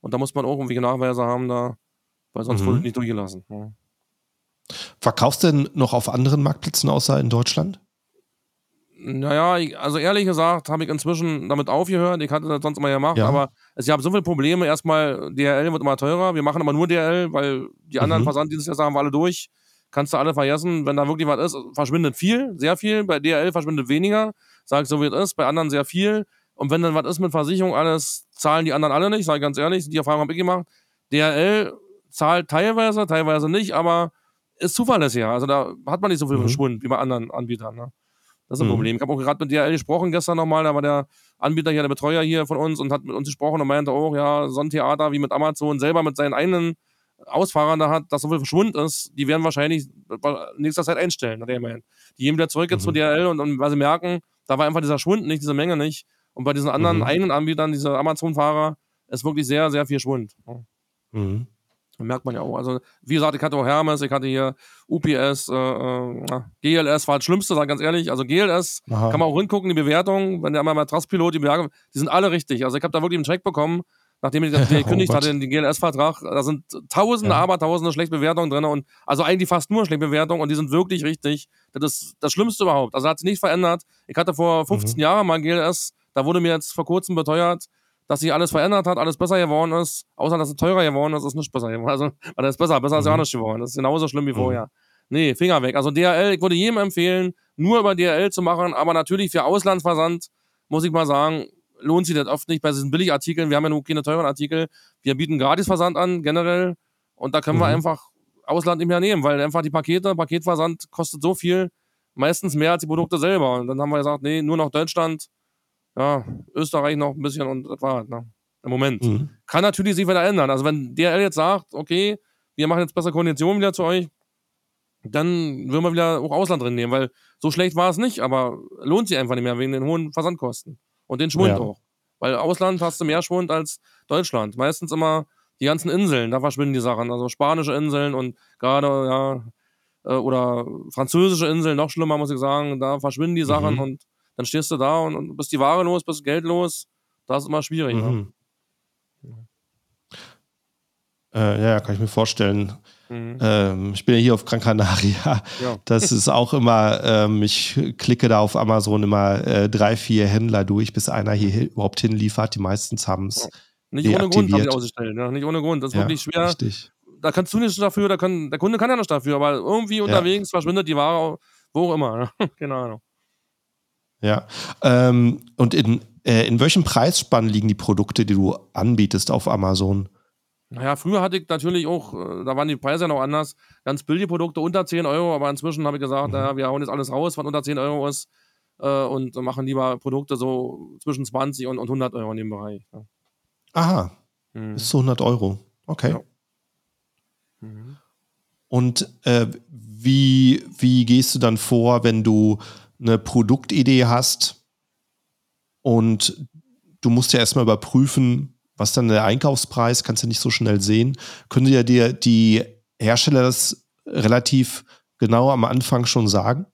Und da muss man auch irgendwie Nachweise haben da, weil sonst Mhm. wurde nicht durchgelassen. Ja. Verkaufst du denn noch auf anderen Marktplätzen außer in Deutschland? Naja, ich, also ehrlich gesagt habe ich inzwischen damit aufgehört. Ich hatte das sonst immer gemacht, Ja. aber es gab so viele Probleme. Erstmal, DHL wird immer teurer. Wir machen aber nur DHL, weil die anderen Mhm. Versanddienste haben wir alle durch. Kannst du alle vergessen. Wenn da wirklich was ist, verschwindet viel, sehr viel. Bei DHL verschwindet weniger. Sag ich so, wie es ist. Bei anderen sehr viel. Und wenn dann was ist mit Versicherung, alles zahlen die anderen alle nicht. Sag ich ganz ehrlich, die Erfahrung habe ich gemacht. DHL zahlt teilweise, teilweise nicht, aber ist zuverlässiger. Also da hat man nicht so viel Mhm. Verschwund wie bei anderen Anbietern. Ne? Das ist ein Mhm. Problem. Ich habe auch gerade mit DHL gesprochen gestern nochmal, da war der Anbieter hier, der Betreuer hier von uns und hat mit uns gesprochen und meinte auch, ja, so ein Theater wie mit Amazon selber mit seinen eigenen Ausfahrern da hat, dass so viel Verschwund ist, die werden wahrscheinlich in nächster Zeit einstellen, hat er gemeint. Die gehen wieder zurück jetzt Mhm. zu DHL und, und weil sie merken, Da war einfach dieser Schwund nicht, diese Menge nicht. Und bei diesen anderen Mhm. eigenen Anbietern, diese Amazon-Fahrer, ist wirklich sehr, sehr viel Schwund. Ja. Mhm. Das merkt man ja auch. Also, wie gesagt, ich hatte auch Hermes, ich hatte hier UPS, äh, äh, GLS war das Schlimmste, sag ganz ehrlich. Also GLS Aha. kann man auch hingucken, die Bewertung, wenn der einmal Matrasspilot, die Bewertung, die sind alle richtig. Also ich habe da wirklich einen Check bekommen, nachdem ich das [LAUGHS] Oh gekündigt Gott. hatte den GLS-Vertrag. Da sind tausende, Ja. aber tausende schlechte Bewertungen drin und also eigentlich fast nur schlechte Bewertungen und die sind wirklich richtig. Das ist das Schlimmste überhaupt. Also hat sich nicht verändert. Ich hatte vor 15 Mhm. Jahren mal GLS, da wurde mir jetzt vor kurzem beteuert, dass sich alles verändert hat, alles besser geworden ist, außer dass es teurer geworden ist, ist nicht besser geworden. Also, weil das ist besser, besser ist ja Mhm. nicht geworden. Das ist genauso schlimm wie Mhm. vorher. Nee, Finger weg. Also DHL, ich würde jedem empfehlen, nur über DHL zu machen, aber natürlich für Auslandsversand, muss ich mal sagen, lohnt sich das oft nicht bei diesen Billigartikeln. Wir haben ja nur keine teuren Artikel. Wir bieten Gratisversand an, generell. Und da können wir Mhm. einfach Ausland nicht mehr nehmen, weil einfach die Pakete, Paketversand kostet so viel, meistens mehr als die Produkte selber. Und dann haben wir gesagt, nee, nur noch Deutschland, ja, Österreich noch ein bisschen und das war ne? im Moment. Mhm. Kann natürlich sich wieder ändern. Also wenn DRL jetzt sagt, okay, wir machen jetzt bessere Konditionen wieder zu euch, dann würden wir wieder auch Ausland drin nehmen, weil so schlecht war es nicht, aber lohnt sich einfach nicht mehr wegen den hohen Versandkosten und den Schwund Ja. auch. Weil Ausland hast du mehr Schwund als Deutschland. Meistens immer die ganzen Inseln, da verschwinden die Sachen. Also spanische Inseln und gerade, ja, äh, oder französische Inseln, noch schlimmer, muss ich sagen, da verschwinden die Sachen Mhm. und dann stehst du da und, und bist die Ware los, bist Geld los. Das ist immer schwierig. Ne? Mhm. Äh, ja, kann ich mir vorstellen. Mhm. Ähm, ich bin ja hier auf Gran Canaria. Ja. [LAUGHS] Das ist auch immer, ähm, ich klicke da auf Amazon immer äh, drei, vier Händler durch, bis einer hier hi- überhaupt hinliefert. Die meistens haben es Nicht ohne Grund haben die ausgestellt. Ja, nicht ohne Grund. Das ist ja, wirklich schwer. Richtig. Da kannst du nicht dafür, da kann, der Kunde kann ja nicht dafür, aber irgendwie unterwegs verschwindet die Ware, wo auch immer. ne? [LAUGHS] Keine Ahnung. Ja. Ähm, und in, äh, in welchem Preisspann liegen die Produkte, die du anbietest auf Amazon? Naja, früher hatte ich natürlich auch, äh, da waren die Preise ja noch anders, ganz billige Produkte unter 10 Euro, aber inzwischen habe ich gesagt, Mhm. naja, wir hauen jetzt alles raus, was unter 10 Euro ist äh, und machen lieber Produkte so zwischen 20 und, und 100 Euro in dem Bereich. Ja. Aha, Mhm. bis zu 100 Euro. Okay. Ja. Mhm. Und äh, wie, wie gehst du dann vor, wenn du eine Produktidee hast und du musst ja erstmal überprüfen, was dann der Einkaufspreis, kannst du nicht so schnell sehen. Können ja dir die Hersteller das relativ genau am Anfang schon sagen?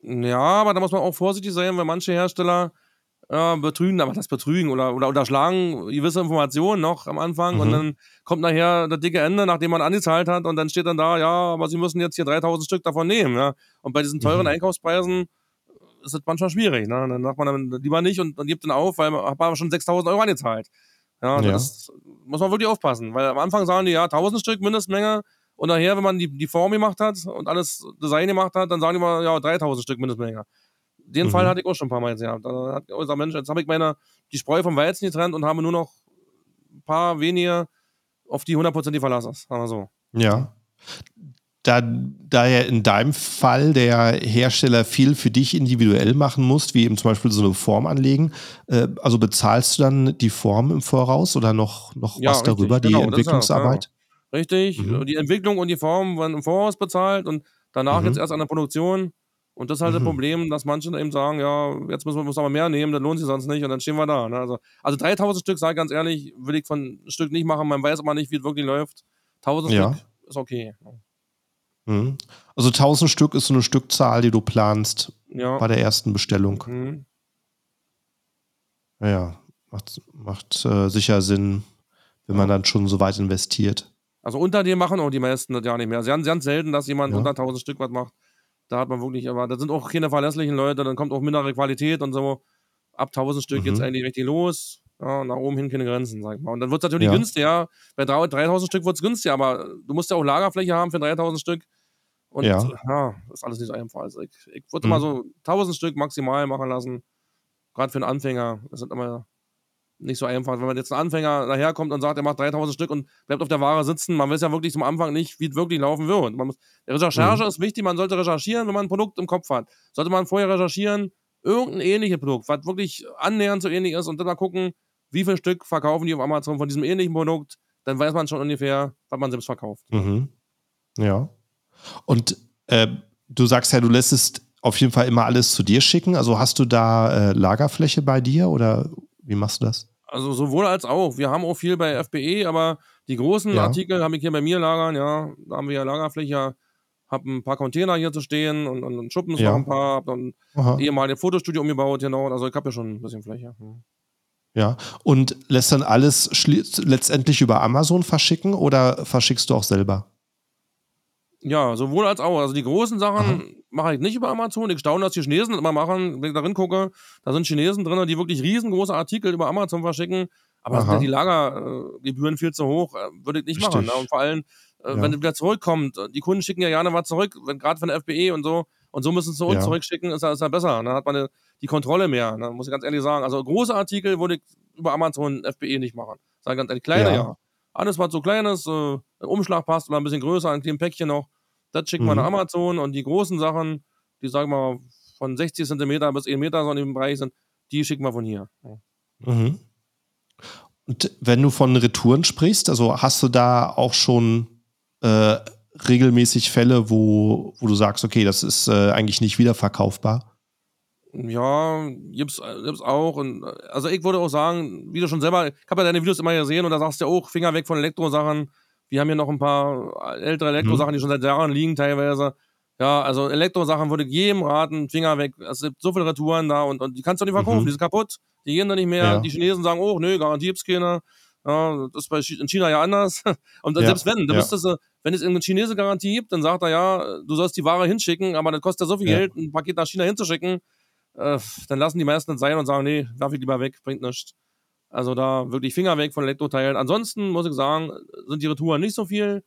Ja, aber da muss man auch vorsichtig sein, weil manche Hersteller äh, betrügen, aber das betrügen oder, oder unterschlagen gewisse Informationen noch am Anfang und Mhm. dann kommt nachher das dicke Ende, nachdem man angezahlt hat und dann steht dann da, ja, aber sie müssen jetzt hier 3000 Stück davon nehmen. Ja? Und bei diesen teuren Mhm. Einkaufspreisen ist das manchmal schwierig. Ne? Dann sagt man dann lieber nicht und, und gibt dann auf, weil man hat aber schon 6000 Euro angezahlt. Ja, Ja. das muss man wirklich aufpassen, weil am Anfang sagen die, ja, 1000 Stück Mindestmenge und nachher, wenn man die, die Form gemacht hat und alles Design gemacht hat, dann sagen die mal, ja, 3000 Stück Mindestmenge. Den Mhm. Fall hatte ich auch schon ein paar Mal jetzt gehabt. Da hat unser Mensch, jetzt habe ich meine, die Spreu vom Weizen getrennt und habe nur noch ein paar wenige auf die 100% verlassen. Sagen wir so. Ja. Da, da ja in deinem Fall der Hersteller viel für dich individuell machen muss, wie eben zum Beispiel so eine Form anlegen, äh, also bezahlst du dann die Form im Voraus oder noch, noch Ja, was richtig, darüber, die genau, das ist ja, Entwicklungsarbeit? Richtig, Mhm. die Entwicklung und die Form werden im Voraus bezahlt und danach Mhm. jetzt erst an der Produktion. Und das ist halt das Mhm. Problem, dass manche eben sagen, ja, jetzt müssen wir wir aber mehr nehmen, das lohnt sich sonst nicht und dann stehen wir da. Ne? Also, also 3000 Stück, sage ich ganz ehrlich, will ich von ein Stück nicht machen, man weiß aber nicht, wie es wirklich läuft. 1000 Ja. Stück ist okay. Mhm. Also 1000 Stück ist so eine Stückzahl, die du planst Ja. bei der ersten Bestellung. Mhm. Ja, macht, macht äh, sicher Sinn, wenn man dann schon so weit investiert. Also unter dem machen auch die meisten das ja nicht mehr. Ganz, ganz selten, dass jemand Ja. unter 1000 Stück was macht. Da hat man wirklich, aber da sind auch keine verlässlichen Leute, dann kommt auch mindere Qualität und so. Ab 1000 Stück Mhm. eigentlich richtig los. Ja, nach oben hin keine Grenzen, sag ich mal. Und dann wird es natürlich Ja. günstiger. Bei 3 3000 Stück wird es günstiger, aber du musst ja auch Lagerfläche haben für 3000 Stück. Und Ja. ja, das ist alles nicht so einfach. Also ich, ich würde Mhm. mal so 1000 Stück maximal machen lassen. Gerade für einen Anfänger. Das ist immer nicht so einfach. Wenn man jetzt ein Anfänger daherkommt und sagt, er macht 3000 Stück und bleibt auf der Ware sitzen, man weiß ja wirklich zum Anfang nicht, wie es wirklich laufen wird. Man muss, die Recherche Mhm. ist wichtig, man sollte recherchieren, wenn man ein Produkt im Kopf hat. Sollte man vorher recherchieren, irgendein ähnliches Produkt, was wirklich annähernd so ähnlich ist und dann mal gucken, wie viel Stück verkaufen die auf Amazon von diesem ähnlichen Produkt, dann weiß man schon ungefähr, was man selbst verkauft. Mhm. Ja. Und äh, du sagst ja, du lässt es auf jeden Fall immer alles zu dir schicken? Also hast du da äh, Lagerfläche bei dir oder wie machst du das? Also sowohl als auch. Wir haben auch viel bei FBE, aber die großen Ja. Artikel habe ich hier bei mir lagern, ja. Da haben wir ja Lagerfläche, habe ein paar Container hier zu stehen und, und, und Schuppen Ja. noch ein paar, habe dann Aha. ehemalige Fotostudio umgebaut, genau. Also ich habe ja schon ein bisschen Fläche. Hm. Ja. Und lässt dann alles letztendlich über Amazon verschicken oder verschickst du auch selber? Ja, sowohl als auch. Also die großen Sachen mache ich nicht über Amazon. Ich staune, dass die Chinesen das immer machen. Wenn ich darin gucke, da sind Chinesen drin, die wirklich riesengroße Artikel über Amazon verschicken. Aber sind Aha. ja die Lagergebühren viel zu hoch. Äh, Würde ich nicht machen. Richtig. Ne? Und vor allem, äh, Ja. wenn es wieder zurückkommt, äh, die Kunden schicken ja gerne was zurück, wenn gerade von der FBE und so. Und so müssen sie zu uns Ja. zurückschicken, ist ja, ist ja besser. Dann hat man eine, die Kontrolle mehr, ne? muss ich ganz ehrlich sagen. Also große Artikel würde ich über Amazon FBE nicht machen. Sag ich ganz ehrlich, kleine Ja. ja. Alles, was so klein ist, äh, ein Umschlag passt oder ein bisschen größer, ein kleines Päckchen noch, das schicken wir Mhm. nach Amazon und die großen Sachen, die sagen wir von 60 Zentimeter bis 1 Meter so in dem Bereich sind, die schicken wir von hier. Mhm. Und wenn du von Retouren sprichst, also hast du da auch schon äh, regelmäßig Fälle, wo, wo du sagst, okay, das ist äh, eigentlich nicht wiederverkaufbar? Ja, gibt's, äh, gibt's auch. Und, äh, also ich würde auch sagen, wie du schon selber, ich habe ja deine Videos immer gesehen und da sagst du ja auch, Finger weg von Elektrosachen. Wir haben hier noch ein paar ältere Elektrosachen, die schon seit Jahren liegen teilweise. Ja, also Elektrosachen würde ich jedem raten, Finger weg. Es gibt so viele Retouren da und, und die kannst du nicht verkaufen, Mhm. die sind kaputt, die gehen da nicht mehr. Ja. Die Chinesen sagen, oh, nö, Garantie gibt's keine. Ja, das ist bei in China ja anders. [LAUGHS] Und Ja, selbst wenn, dann ja. du, wenn es irgendeine Chinese Garantie gibt, dann sagt er ja, du sollst die Ware hinschicken, aber das kostet ja so viel. Geld, ein Paket nach China hinzuschicken. Äh, dann lassen die meisten es sein und sagen, nee, darf ich lieber weg, bringt nichts. Also da wirklich Finger weg von Elektroteilen. Ansonsten muss ich sagen, sind die Retouren nicht so viel.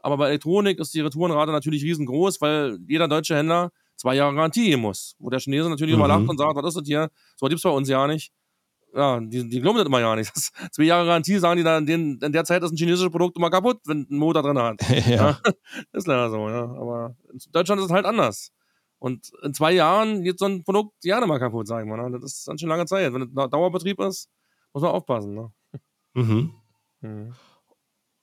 Aber bei Elektronik ist die Retourenrate natürlich riesengroß, weil jeder deutsche Händler zwei Jahre Garantie geben muss. Wo der Chinese natürlich immer Mhm. lacht und sagt, was ist das hier? So gibt's bei uns ja nicht. Ja, die, die glauben das immer ja nicht. Das, [LAUGHS] zwei Jahre Garantie sagen die dann, in, den, in der Zeit ist ein chinesisches Produkt immer kaputt, wenn ein Motor drin hat. [LAUGHS] ja. [LAUGHS] Ist leider so, ja. Aber in Deutschland ist es halt anders. Und in zwei Jahren geht so ein Produkt gerne mal kaputt, sagen wir. Ne? Das ist dann schon lange Zeit. Wenn es Dauerbetrieb ist, muss man aufpassen. Ne? Mhm. Mhm.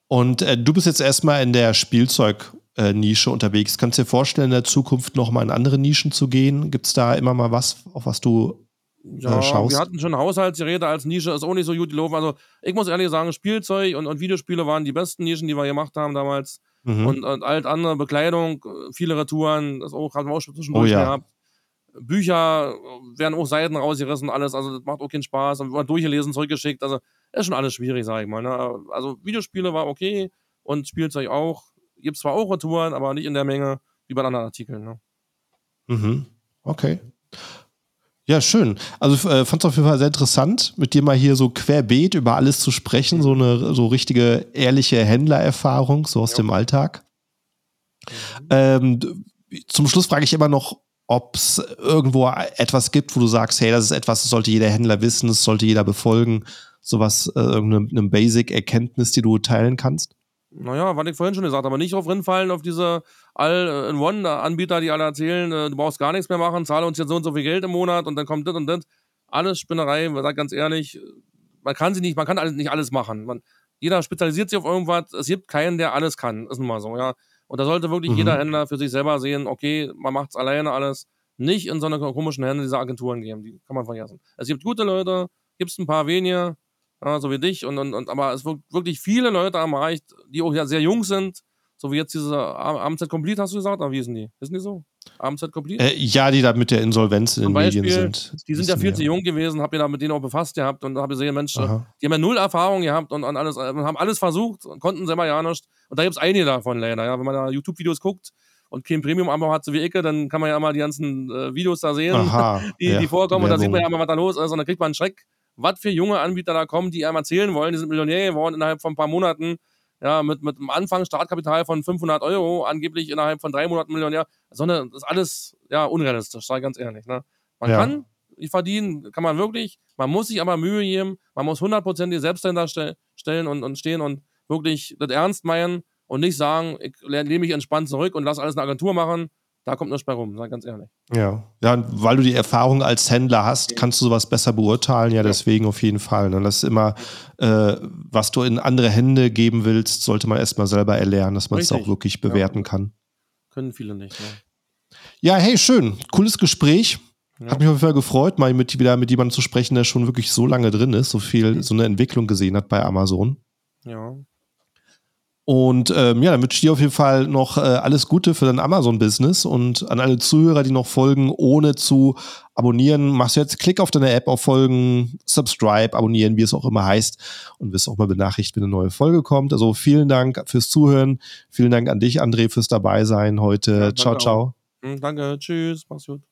Und äh, du bist jetzt erstmal in der Spielzeug-Nische unterwegs. Kannst du dir vorstellen, in der Zukunft nochmal in andere Nischen zu gehen? Gibt es da immer mal was, auf was du Ja, äh, schaust? wir hatten schon Haushaltsgeräte als Nische, ist auch nicht so gut gelaufen. Also, ich muss ehrlich sagen, Spielzeug und, und Videospiele waren die besten Nischen, die wir gemacht haben damals. Mhm. Und, und alt andere Bekleidung, viele Retouren, das auch, hatten wir auch schon Oh zwischendurch ja. gehabt. Bücher werden auch Seiten rausgerissen, alles, also das macht auch keinen Spaß. Und wir durchgelesen, zurückgeschickt, also ist schon alles schwierig, sag ich mal. Ne? Also Videospiele war okay und Spielzeug auch. Gibt zwar auch Retouren, aber nicht in der Menge wie bei anderen Artikeln. Ne? Mhm. Okay. Ja, schön. Also äh, fand es auf jeden Fall sehr interessant, mit dir mal hier so querbeet über alles zu sprechen, so eine so richtige ehrliche Händlererfahrung, so aus Ja. dem Alltag. Ähm, d- zum Schluss frage ich immer noch, ob es irgendwo etwas gibt, wo du sagst, hey, das ist etwas, das sollte jeder Händler wissen, das sollte jeder befolgen. Sowas, äh, irgendeine eine Basic-Erkenntnis, die du teilen kannst? Naja, was ich vorhin schon gesagt habe, nicht drauf rinfallen auf diese All-in-One-Anbieter, die alle erzählen, äh, du brauchst gar nichts mehr machen, zahle uns jetzt so und so viel Geld im Monat und dann kommt das und das. Alles Spinnerei, man sagt ganz ehrlich, man kann sie nicht, man kann alles, nicht alles machen. Man, jeder spezialisiert sich auf irgendwas, es gibt keinen, der alles kann, ist nun mal so, ja. Und da sollte wirklich Mhm. jeder Händler für sich selber sehen, okay, man macht es alleine alles, nicht in so eine komischen Hände diese Agenturen geben, die kann man vergessen. Es gibt gute Leute, gibt es ein paar wenige, ja, so wie dich, und, und, und aber es wird wirklich viele Leute am Markt, die auch ja sehr jung sind, so wie jetzt diese AMZ Complete, hast du gesagt, oder wie sind die? Wissen die so? AMZ Complete? Äh, ja, die da mit der Insolvenz in den Medien Beispiel, sind. die sind ja viel zu jung gewesen, hab ihr da mit denen auch befasst gehabt und habe gesehen, Mensch, äh, Aha. die haben ja null Erfahrung gehabt und, und alles, äh, haben alles versucht und konnten selber ja nicht. Und da gibt es einige davon leider, ja. Wenn man da YouTube-Videos guckt und kein Premium-Abo hat, so wie Ecke, dann kann man ja mal die ganzen äh, Videos da sehen, Aha, [LAUGHS] die, ja, die vorkommen und da sieht man ja mal, was da los ist und dann kriegt man einen Schreck, was für junge Anbieter da kommen, die einem erzählen wollen, die sind Millionär geworden innerhalb von ein paar Monaten, ja, mit, mit einem Anfang Startkapital von 500 Euro, angeblich innerhalb von drei Monaten Millionär, sondern das ist alles, ja, unrealistisch, ich ganz ehrlich, ne. Man Ja. kann verdienen, kann man wirklich, man muss sich aber Mühe geben, man muss hundertprozentig selbst dahinter ste stellen und, und stehen und wirklich das ernst meinen und nicht sagen, ich lehne mich entspannt zurück und lass alles eine Agentur machen, da kommt nichts bei rum, sag ganz ehrlich. Ja. ja, und weil du die Erfahrung als Händler hast, kannst du sowas besser beurteilen. Ja, deswegen auf jeden Fall. Ne? Das ist immer, äh, was du in andere Hände geben willst, sollte man erstmal selber erlernen, dass man es auch wirklich Ja. bewerten kann. Können viele nicht, ne. Ja, hey, schön. Cooles Gespräch. Ja. Hat mich auf jeden Fall gefreut, mal mit, wieder mit jemandem zu sprechen, der schon wirklich so lange drin ist, so viel, so eine Entwicklung gesehen hat bei Amazon. Ja. Und ähm, ja, dann wünsche ich dir auf jeden Fall noch äh, alles Gute für dein Amazon-Business und an alle Zuhörer, die noch folgen, ohne zu abonnieren, machst du jetzt Klick auf deine App auf Folgen, Subscribe, abonnieren, wie es auch immer heißt und wirst auch mal benachrichtigt, wenn eine neue Folge kommt. Also vielen Dank fürs Zuhören. Vielen Dank an dich, André, fürs dabei sein heute. Ja, ciao, ciao. Auch. Hm, danke, tschüss, mach's gut.